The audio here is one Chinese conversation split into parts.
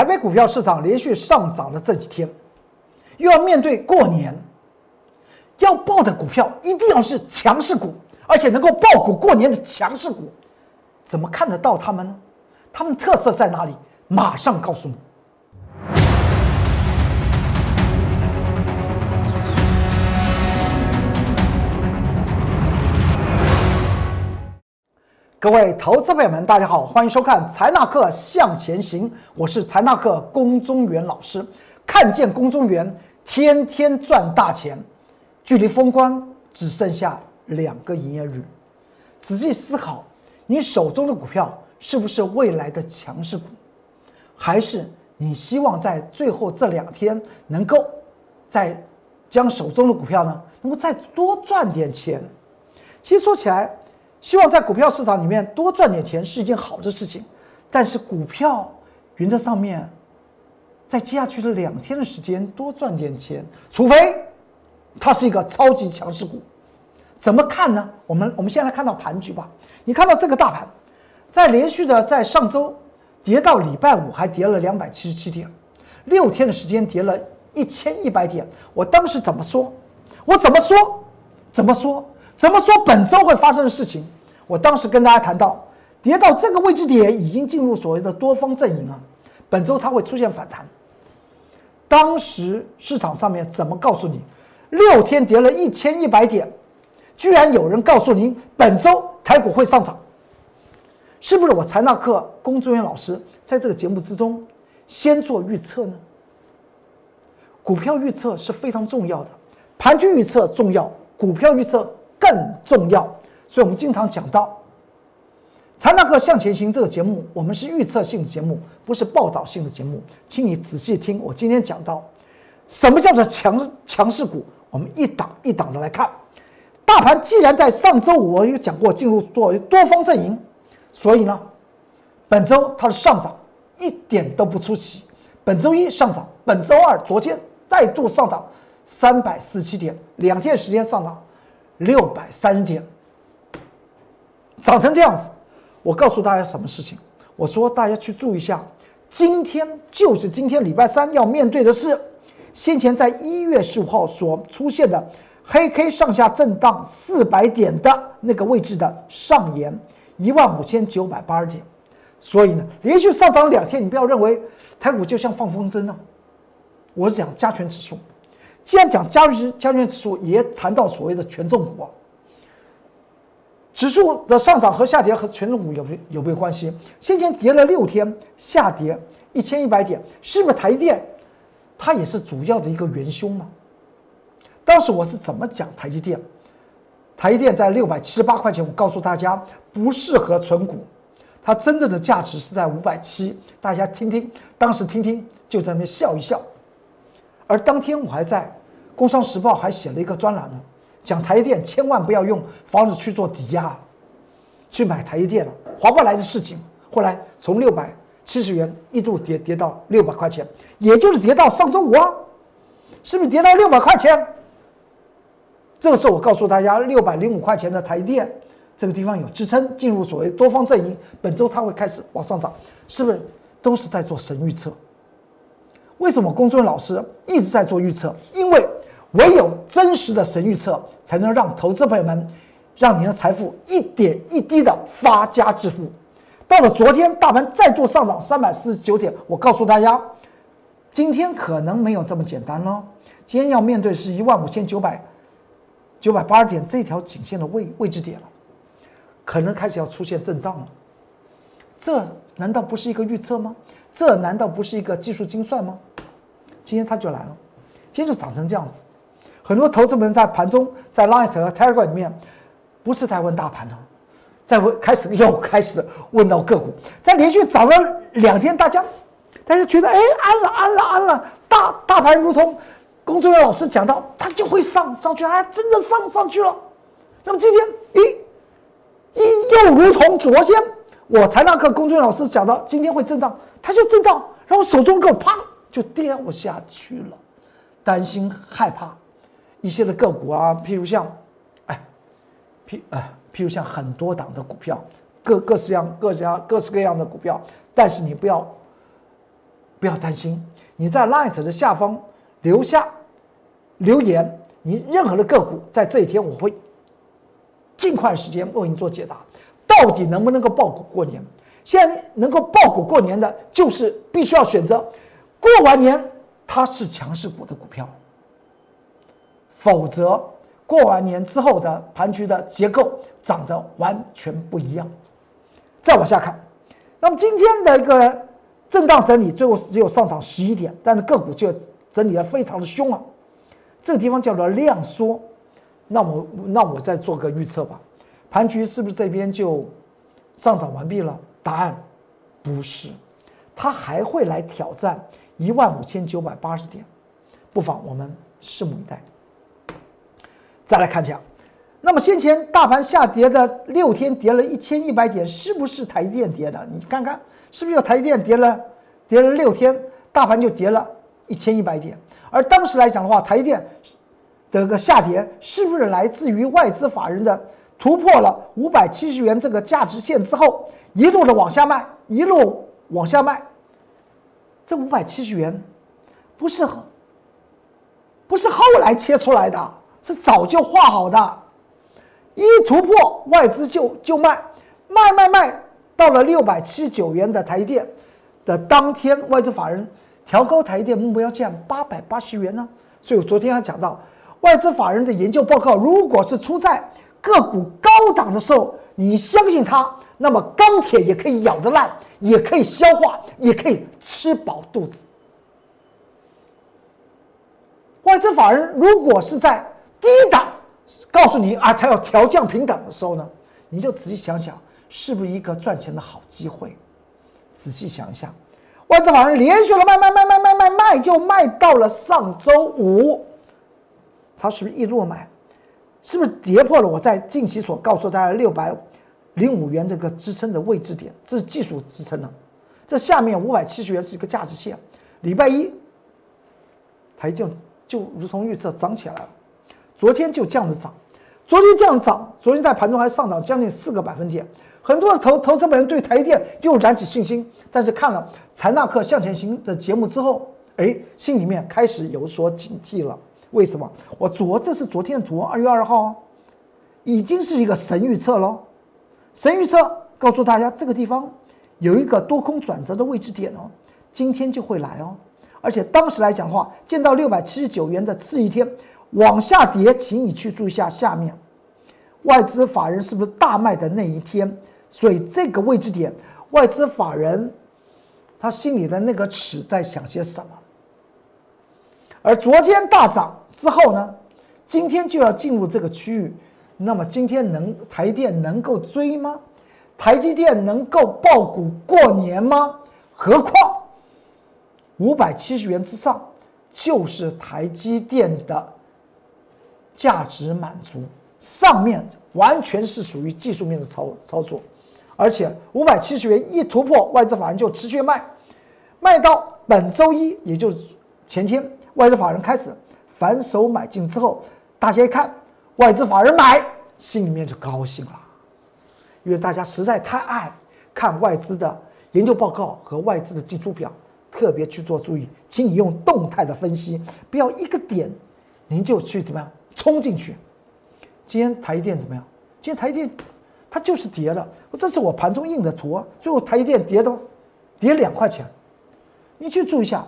台北股票市场连续上涨了这几天，又要面对过年，要报的股票一定要是强势股，而且能够爆股过年的强势股，怎么看得到他们呢？他们特色在哪里？马上告诉你。各位投资朋友们，大家好，欢迎收看财纳课向前行，我是财纳课龚宗元老师。看见龚宗元，天天赚大钱，距离封关只剩下两个营业日。仔细思考，你手中的股票是不是未来的强势股，还是你希望在最后这两天能够再将手中的股票呢，能够再多赚点钱？其实说起来。希望在股票市场里面多赚点钱是一件好的事情，但是股票原则上面，在接下去的两天的时间多赚点钱，除非它是一个超级强势股，怎么看呢？我们我们先来看到盘局吧。你看到这个大盘，在连续的在上周跌到礼拜五还跌了两百七十七点，六天的时间跌了一千一百点。我当时怎么说？我怎么说？怎么说？怎么说本周会发生的事情？我当时跟大家谈到，跌到这个位置点已经进入所谓的多方阵营了，本周它会出现反弹。当时市场上面怎么告诉你？六天跌了一千一百点，居然有人告诉您本周台股会上涨，是不是我财纳课龚作元老师在这个节目之中先做预测呢？股票预测是非常重要的，盘局预测重要，股票预测。更重要，所以我们经常讲到《财纳课向前行》这个节目，我们是预测性的节目，不是报道性的节目，请你仔细听。我今天讲到什么叫做强强势股，我们一档一档的来看。大盘既然在上周五我有讲过进入作为多方阵营，所以呢，本周它的上涨一点都不出奇。本周一上涨，本周二昨天再度上涨三百四十七点，两天时间上涨。六百三十点，涨成这样子，我告诉大家什么事情？我说大家去注意一下，今天就是今天礼拜三要面对的是，先前在一月十五号所出现的黑 K 上下震荡四百点的那个位置的上沿一万五千九百八十点，所以呢，连续上涨两天，你不要认为台股就像放风筝呢，我是讲加权指数。既然讲加权加权指数，也谈到所谓的权重股啊。指数的上涨和下跌和权重股有没有没有关系？先前跌了六天，下跌一千一百点，是不是台电？它也是主要的一个元凶嘛。当时我是怎么讲台积电？台积电在六百七十八块钱，我告诉大家不适合存股，它真正的价值是在五百七。大家听听，当时听听就在那边笑一笑。而当天我还在《工商时报》还写了一个专栏呢，讲台积电千万不要用房子去做抵押，去买台积电了，划不来的事情。后来从六百七十元一度跌跌到六百块钱，也就是跌到上周五啊，是不是跌到六百块钱？这个时候我告诉大家，六百零五块钱的台积电这个地方有支撑，进入所谓多方阵营，本周它会开始往上涨，是不是都是在做神预测？为什么公孙老师一直在做预测？因为唯有真实的神预测，才能让投资朋友们，让您的财富一点一滴的发家致富。到了昨天，大盘再度上涨三百四十九点，我告诉大家，今天可能没有这么简单了。今天要面对是一万五千九百九百八十点这条颈线的位位置点了，可能开始要出现震荡了。这难道不是一个预测吗？这难道不是一个技术精算吗？今天它就来了，今天就涨成这样子。很多投资人在盘中在 Light 和 Telegram 里面，不是在问大盘了，在问开始 又开始问到个股，在连续涨了两天，大家大家觉得哎安了安了安了，大大盘如同工作人员老师讲到，它就会上上去，哎真的上上去了。那么今天咦咦又如同昨天我才那课工作人员老师讲到，今天会震荡。它就震荡，然后手中股啪就掉下去了，担心害怕一些的个股啊，譬如像，哎，譬哎，譬如像很多档的股票，各各式样各家各式各样的股票，但是你不要不要担心，你在 Light 的下方留下留言，你任何的个股在这一天我会尽快时间为您做解答。到底能不能够爆股过年？现在能够爆股过年的，就是必须要选择过完年它是强势股的股票，否则过完年之后的盘局的结构长得完全不一样。再往下看，那么今天的一个震荡整理，最后只有上涨十一点，但是个股就整理的非常的凶啊。这个地方叫做量缩，那我那我再做个预测吧，盘局是不是这边就上涨完毕了？答案不是，它还会来挑战一万五千九百八十点，不妨我们拭目以待。再来看一下。那么先前大盘下跌的六天跌了一千一百点，是不是台积电跌的？你看看是不是有台积电跌了，跌了六天，大盘就跌了一千一百点。而当时来讲的话，台积电的个下跌是不是来自于外资法人的突破了五百七十元这个价值线之后，一路的往下卖，一路往下卖？这五百七十元不是不是后来切出来的，是早就画好的。一突破，外资就就卖，卖卖卖，到了六百七十九元的台电的当天，外资法人调高台电目标价八百八十元呢。所以我昨天还讲到，外资法人的研究报告，如果是出在个股高档的时候，你相信它，那么钢铁也可以咬得烂，也可以消化，也可以吃饱肚子。外资法人如果是在低档，告诉你啊，它要调降平等的时候呢，你就仔细想想，是不是一个赚钱的好机会？仔细想想，外资法人连续的卖卖卖卖卖卖卖，就卖到了上周五，它是不是一路买？是不是跌破了我在近期所告诉大家六百零五元这个支撑的位置点？这是技术支撑呢。这下面五百七十元是一个价值线。礼拜一，它就就如同预测涨起来了。昨天就这样子涨，昨天这样涨，昨天在盘中还上涨将近四个百分点。很多的投投资本人对台电又燃起信心，但是看了财纳克向前行的节目之后，哎，心里面开始有所警惕了。为什么？我昨这是昨天的图，二月二号，已经是一个神预测喽。神预测告诉大家，这个地方有一个多空转折的位置点哦，今天就会来哦。而且当时来讲的话，见到六百七十九元的次一天。往下跌，请你去注意下下面，外资法人是不是大卖的那一天？所以这个位置点，外资法人他心里的那个尺在想些什么？而昨天大涨之后呢，今天就要进入这个区域，那么今天能台电能够追吗？台积电能够爆股过年吗？何况五百七十元之上就是台积电的。价值满足，上面完全是属于技术面的操操作，而且五百七十元一突破，外资法人就持续卖，卖到本周一，也就是前天，外资法人开始反手买进之后，大家一看外资法人买，心里面就高兴了，因为大家实在太爱看外资的研究报告和外资的进出表，特别去做注意，请你用动态的分析，不要一个点您就去怎么样。冲进去，今天台电怎么样？今天台电它就是跌了。这是我盘中印的图啊，最后台电跌的，跌两块钱。你去注意一下，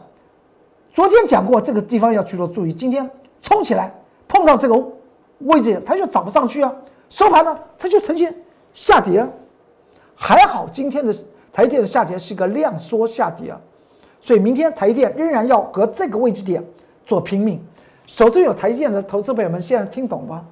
昨天讲过这个地方要去做注意。今天冲起来碰到这个位置，它就涨不上去啊。收盘呢，它就呈现下跌啊。还好今天的台电的下跌是个量缩下跌啊，所以明天台电仍然要和这个位置点做拼命。手中有台积电的投资朋友们，现在听懂吗？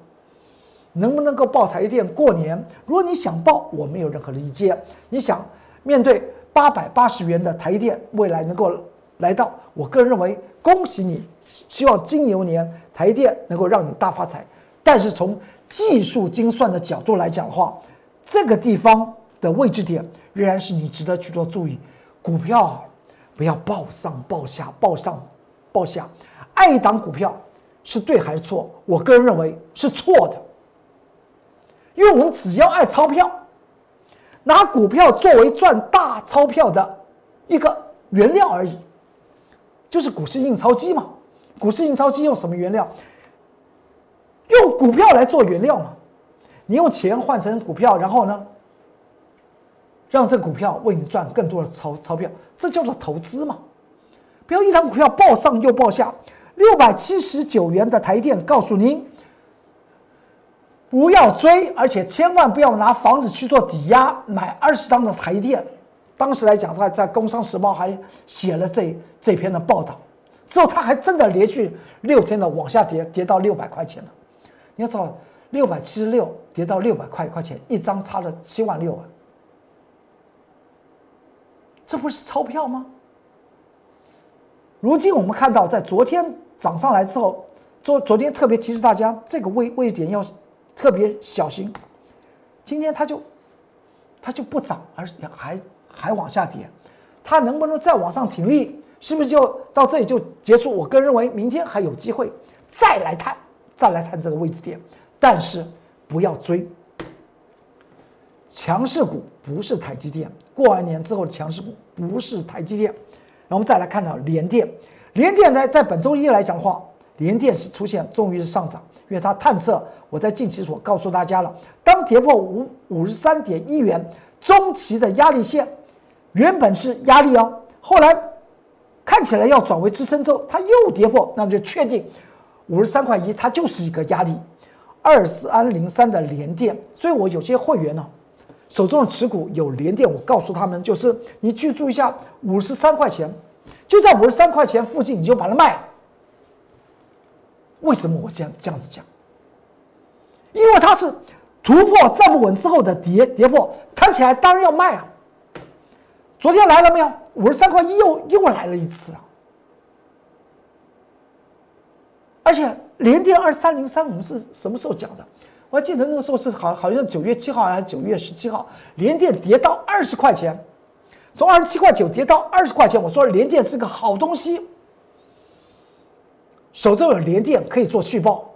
能不能够报台积电过年？如果你想报，我没有任何的意见。你想面对八百八十元的台积电，未来能够来到，我个人认为，恭喜你！希望金牛年台电能够让你大发财。但是从技术精算的角度来讲的话，这个地方的位置点仍然是你值得去做注意。股票不要报上报下，报上报下，爱一档股票。是对还是错？我个人认为是错的，因为我们只要爱钞票，拿股票作为赚大钞票的一个原料而已。就是股市印钞机嘛。股市印钞机用什么原料？用股票来做原料嘛。你用钱换成股票，然后呢，让这股票为你赚更多的钞钞票，这叫做投资嘛。不要一张股票报上又报下，六百七十九元的台电，告诉您。不要追，而且千万不要拿房子去做抵押买二十张的台电。当时来讲，他在《工商时报》还写了这这篇的报道。之后，他还真的连续六天的往下跌，跌到六百块钱了。你要知道，六百七十六跌到六百块块钱，一张差了七万六啊！这不是钞票吗？如今我们看到，在昨天涨上来之后，昨昨天特别提示大家，这个位位点要。特别小心，今天它就它就不涨，而且还还往下跌，它能不能再往上挺立？是不是就到这里就结束？我个人认为，明天还有机会再来探，再来探这个位置点，但是不要追。强势股不是台积电，过完年之后的强势股不是台积电。然后我们再来看到联电，联电呢，在本周一来讲的话，联电是出现终于是上涨。因为它探测，我在近期所告诉大家了，当跌破五五十三点一元中期的压力线，原本是压力哦，后来看起来要转为支撑之后，它又跌破，那就确定五十三块一，它就是一个压力。二四安零三的连电，所以我有些会员呢，手中的持股有连电，我告诉他们就是你记住一下，五十三块钱，就在五十三块钱附近，你就把它卖了。为什么我这样这样子讲？因为它是突破站不稳之后的跌跌破，弹起来当然要卖啊。昨天来了没有？五十三块一又又来了一次啊！而且连跌二三零三，我们是什么时候讲的？我还记得那个时候是好好像九月七号还是九月十七号，连电跌到二十块钱，从二十七块九跌到二十块钱，我说连电是个好东西。手中有连电可以做续报，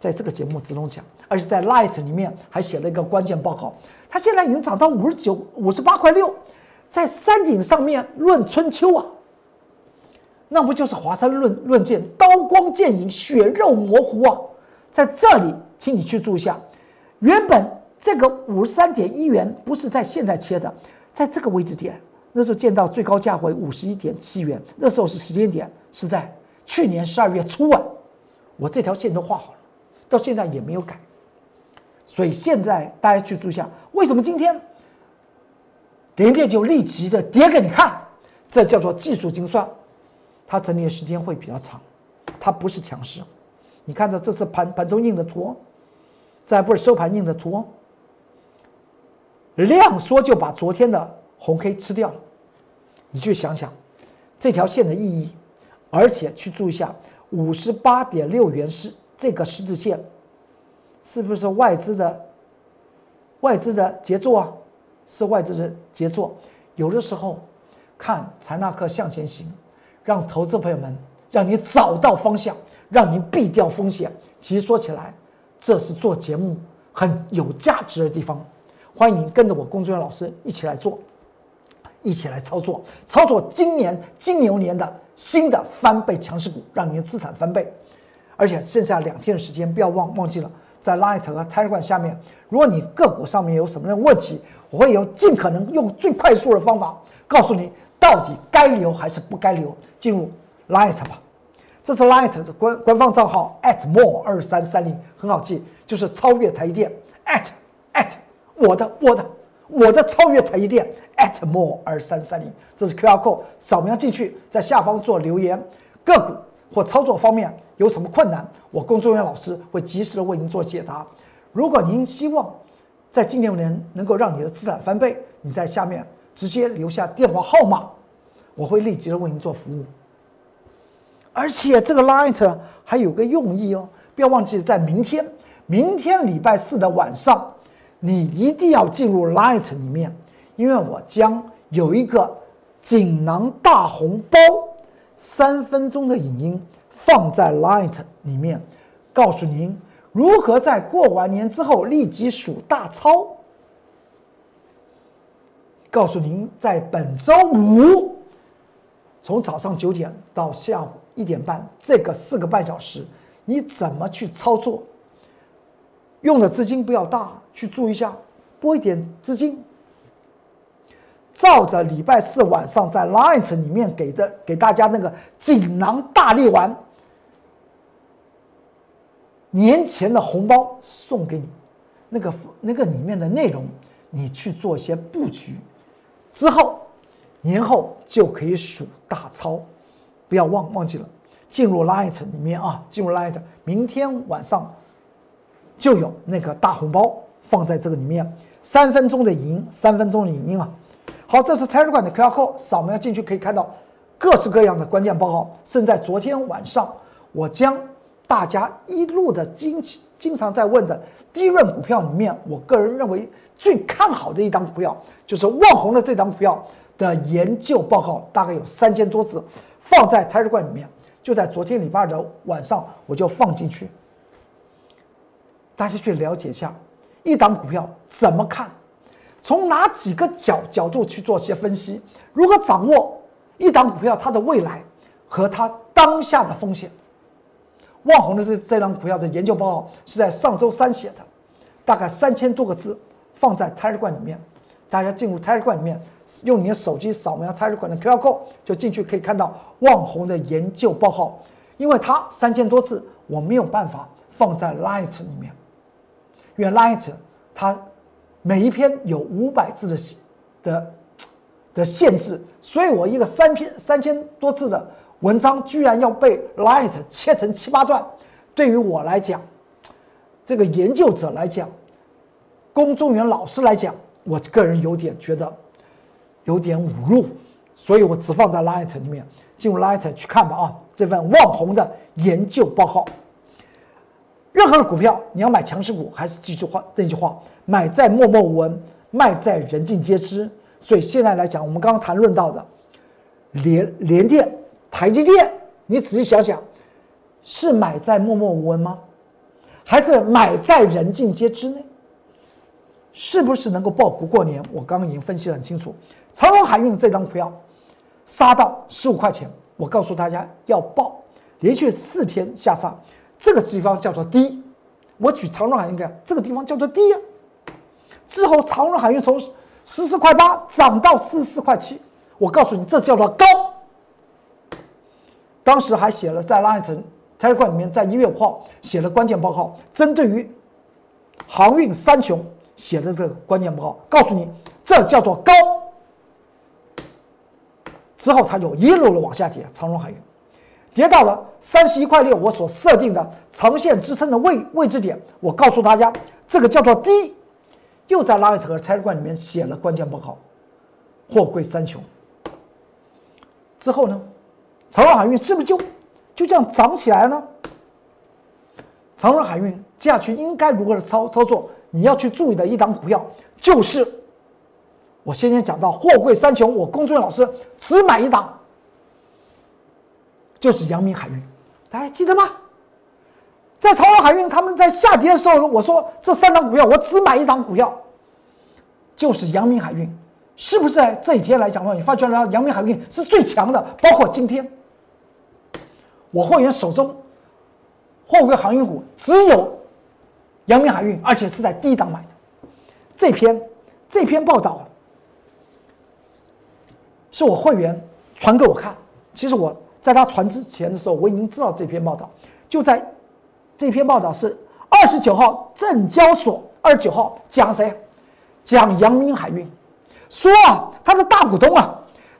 在这个节目之中讲，而且在 Light 里面还写了一个关键报告。它现在已经涨到五十九、五十八块六，在山顶上面论春秋啊，那不就是华山论论剑，刀光剑影，血肉模糊啊？在这里，请你去注意一下，原本这个五十三点一元不是在现在切的，在这个位置点，那时候见到最高价为五十一点七元，那时候是时间点是在。去年十二月初啊，我这条线都画好了，到现在也没有改。所以现在大家去注意一下，为什么今天连电就立即的跌给你看？这叫做技术精算，它整理的时间会比较长，它不是强势。你看到这是盘盘中印的图，这还不是收盘印的图。量缩就把昨天的红 K 吃掉了，你去想想这条线的意义。而且去注意一下，五十八点六元是这个十字线，是不是外资的外资的杰作啊？是外资的杰作。有的时候看财纳克向前行，让投资朋友们让你找到方向，让您避掉风险。其实说起来，这是做节目很有价值的地方。欢迎您跟着我工作人员老师一起来做，一起来操作，操作今年金牛年的。新的翻倍强势股，让您的资产翻倍，而且剩下两天的时间，不要忘忘记了，在 Light 和 Telegram 下面，如果你个股上面有什么样的问题，我会有尽可能用最快速的方法告诉你到底该留还是不该留。进入 Light 吧，这是 Light 的官官方账号 at more 二三三零，很好记，就是超越台积电 at at 我的我的。我的超越台积电 at more 二三三零，这是 QR code，扫描进去，在下方做留言，个股或操作方面有什么困难，我工作人员老师会及时的为您做解答。如果您希望在今年能能够让你的资产翻倍，你在下面直接留下电话号码，我会立即的为您做服务。而且这个 Light 还有个用意哦，不要忘记在明天，明天礼拜四的晚上。你一定要进入 Light 里面，因为我将有一个锦囊大红包，三分钟的影音放在 Light 里面，告诉您如何在过完年之后立即数大钞，告诉您在本周五从早上九点到下午一点半，这个四个半小时，你怎么去操作？用的资金不要大，去注意一下，拨一点资金，照着礼拜四晚上在 Light 里面给的给大家那个锦囊大力丸，年前的红包送给你，那个那个里面的内容，你去做一些布局，之后年后就可以数大钞，不要忘忘记了进入 Light 里面啊，进入 Light，明天晚上。就有那个大红包放在这个里面，三分钟的赢，三分钟的赢啊。好，这是 Telegram 的 QR code，扫描进去可以看到各式各样的关键报告。甚至在昨天晚上，我将大家一路的经经常在问的低润股票里面，我个人认为最看好的一档股票，就是旺宏的这档股票的研究报告，大概有三千多字，放在 Telegram 里面。就在昨天礼拜二的晚上，我就放进去。大家去了解一下，一档股票怎么看，从哪几个角角度去做些分析，如何掌握一档股票它的未来和它当下的风险。旺宏的这这档股票的研究报告是在上周三写的，大概三千多个字，放在 Telegram 里面，大家进入 Telegram 里面，用你的手机扫描 Telegram 的 QR code 就进去可以看到旺宏的研究报告，因为它三千多字，我没有办法放在 Light 里面。因为 Light 它每一篇有五百字的的的限制，所以我一个三篇三千多字的文章，居然要被 Light 切成七八段。对于我来讲，这个研究者来讲，公众员老师来讲，我个人有点觉得有点侮辱，所以我只放在 Light 里面，进入 Light 去看吧啊，这份网红的研究报告。任何的股票，你要买强势股，还是记住话那句话：买在默默无闻，卖在人尽皆知。所以现在来讲，我们刚刚谈论到的联联电、台积电，你仔细想想，是买在默默无闻吗？还是买在人尽皆知呢？是不是能够爆股过年？我刚刚已经分析得很清楚。长荣海运这张股票杀到十五块钱，我告诉大家要爆，连续四天下杀。这个地方叫做低，我举长荣海运看，这个地方叫做低啊。之后长荣海运从十四块八涨到四十四块七，我告诉你，这叫做高。当时还写了在拉一层 Telegram 里面，在一月五号写了关键报告，针对于航运三雄写的这个关键报告，告诉你这叫做高。之后它就一路的往下跌，长荣海运。跌到了三十一块六，我所设定的长线支撑的位位置点，我告诉大家，这个叫做低。又在拉里特和财务里面写了关键报告，货柜三雄。之后呢，长荣海运是不是就就这样涨起来了？长荣海运接下去应该如何的操操作？你要去注意的一档股票就是我先前讲到货柜三雄，我公孙老师只买一档。就是阳明海运，大家记得吗？在长荣海运他们在下跌的时候，我说这三档股票我只买一档股票，就是阳明海运，是不是？这几天来讲的话，你发觉了阳明海运是最强的，包括今天，我会员手中货柜航运股只有阳明海运，而且是在低档买的。这篇这篇报道是我会员传给我看，其实我。在他传之前的时候，我已经知道这篇报道。就在这篇报道是二十九号，证交所二十九号讲谁？讲阳明海运，说啊，他的大股东啊，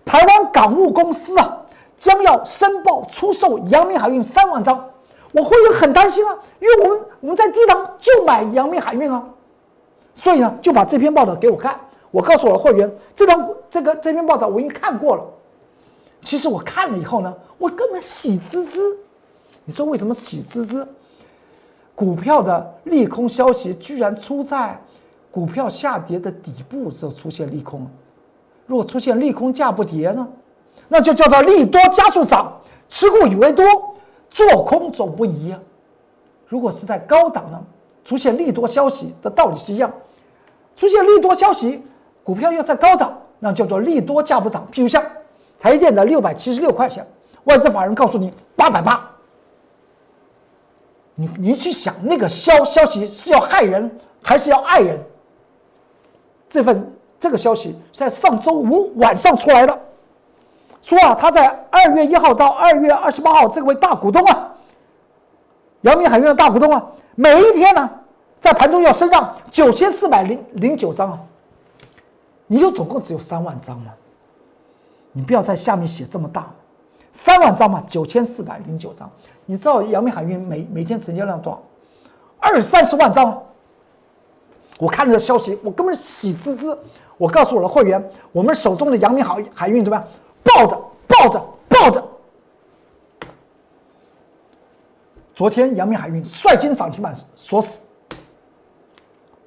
台湾港务公司啊，将要申报出售阳明海运三万张。我会员很担心啊，因为我们我们在低档就买阳明海运啊，所以呢，就把这篇报道给我看。我告诉我的会员，这张这个这篇报道我已经看过了。其实我看了以后呢，我根本喜滋滋。你说为什么喜滋滋？股票的利空消息居然出在股票下跌的底部时候出现利空。如果出现利空价不跌呢，那就叫做利多加速涨，持股以为多，做空总不宜啊。如果是在高档呢，出现利多消息的道理是一样。出现利多消息，股票要在高档，那叫做利多价不涨。譬如像。台电的六百七十六块钱，外资法人告诉你八百八。你你去想那个消消息是要害人还是要爱人？这份这个消息是在上周五晚上出来的，说啊，他在二月一号到二月二十八号，这位大股东啊，阳明海运的大股东啊，每一天呢，在盘中要升上九千四百零零九张啊，你就总共只有三万张嘛，你不要在下面写这么大，三万张嘛，九千四百零九张。你知道阳明海运每每天成交量多少？二三十万张。我看这消息，我根本喜滋滋。我告诉我的会员，我们手中的阳明海海运怎么样？抱着，抱着，抱着。昨天阳明海运率先涨停板锁死，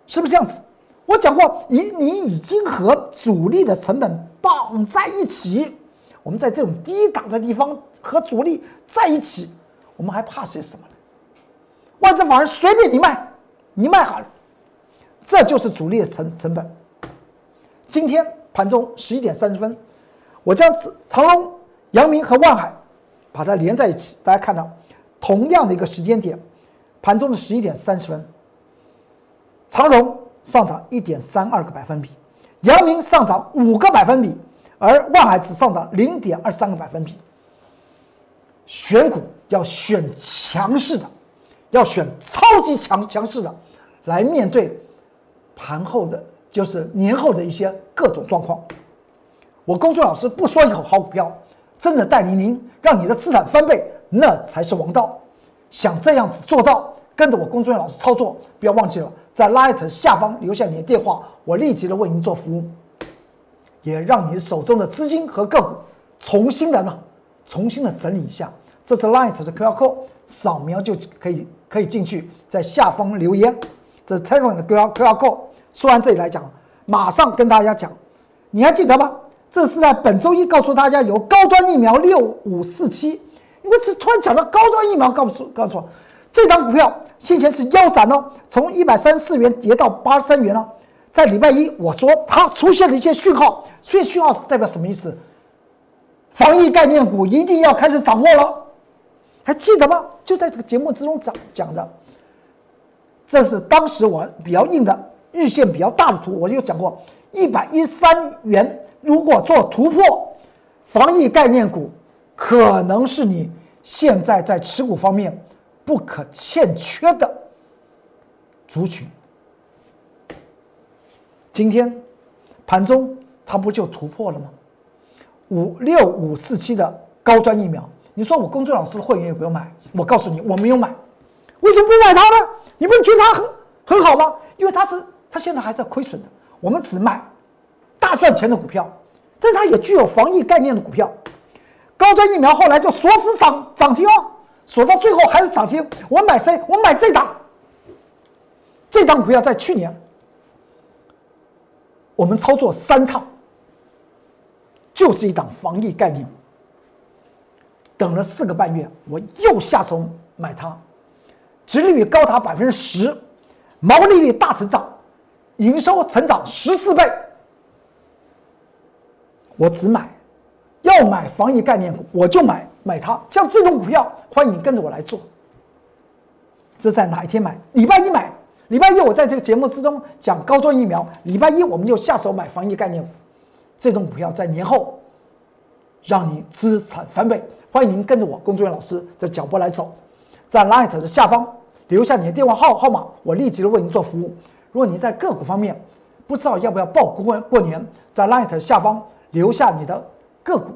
是不是这样子？我讲过，你你已经和主力的成本绑在一起。我们在这种低档的地方和主力在一起。我们还怕些什么呢？外资法人随便你卖，你卖好了，这就是主力的成成本。今天盘中十一点三十分，我将长隆、阳明和万海把它连在一起，大家看到同样的一个时间点，盘中的十一点三十分，长隆上涨一点三二个百分比，阳明上涨五个百分比，而万海只上涨零点二三个百分比。选股要选强势的，要选超级强强势的，来面对盘后的，就是年后的一些各种状况。我公孙老师不说一口好股票，真的带领您让你的资产翻倍，那才是王道。想这样子做到，跟着我公孙老师操作，不要忘记了在 Light 下方留下你的电话，我立即的为您做服务，也让你手中的资金和个股重新的呢。重新的整理一下，这是 Light 的 QR code，扫描就可以可以进去，在下方留言。这是 Terran 的 QR QR code。说完这里来讲，马上跟大家讲，你还记得吗？这是在本周一告诉大家有高端疫苗六五四七，因为这突然讲到高端疫苗，告诉告诉我，这张股票先前是腰斩哦，从一百三十四元跌到八十三元了。在礼拜一我说它出现了一些讯号，所以讯号是代表什么意思？防疫概念股一定要开始掌握了，还记得吗？就在这个节目之中讲讲的，这是当时我比较硬的日线比较大的图，我就讲过，一百一三元如果做突破，防疫概念股可能是你现在在持股方面不可欠缺的族群。今天盘中它不就突破了吗？五六五四七的高端疫苗，你说我公孙老师的会员有没有买？我告诉你，我没有买。为什么不买它呢？你不觉得它很很好吗？因为它是它现在还在亏损的。我们只买大赚钱的股票，但是它也具有防疫概念的股票。高端疫苗后来就锁死涨涨停哦，锁到最后还是涨停。我买谁？我买这档。这档股票在去年我们操作三趟。就是一档防疫概念，等了四个半月，我又下手买它，殖利率高达百分之十，毛利率大成长，营收成长十四倍。我只买，要买防疫概念股，我就买买它。像这种股票，欢迎你跟着我来做。这在哪一天买？礼拜一买。礼拜一我在这个节目之中讲高端疫苗，礼拜一我们就下手买防疫概念股。这种股票在年后让你资产翻倍，欢迎您跟着我工作人员老师的脚步来走，在 Light 的下方留下你的电话号号码，我立即的为您做服务。如果你在个股方面不知道要不要报过过年，在 Light 下方留下你的个股，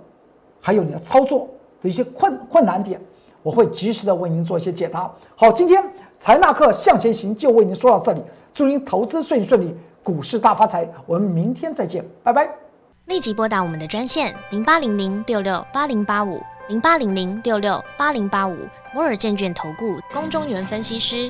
还有你的操作的一些困困难点，我会及时的为您做一些解答。好，今天财纳克向前行就为您说到这里，祝您投资顺顺利，股市大发财。我们明天再见，拜拜。立即拨打我们的专线零八零零六六八零八五零八零零六六八零八五摩尔证券投顾龚中原分析师。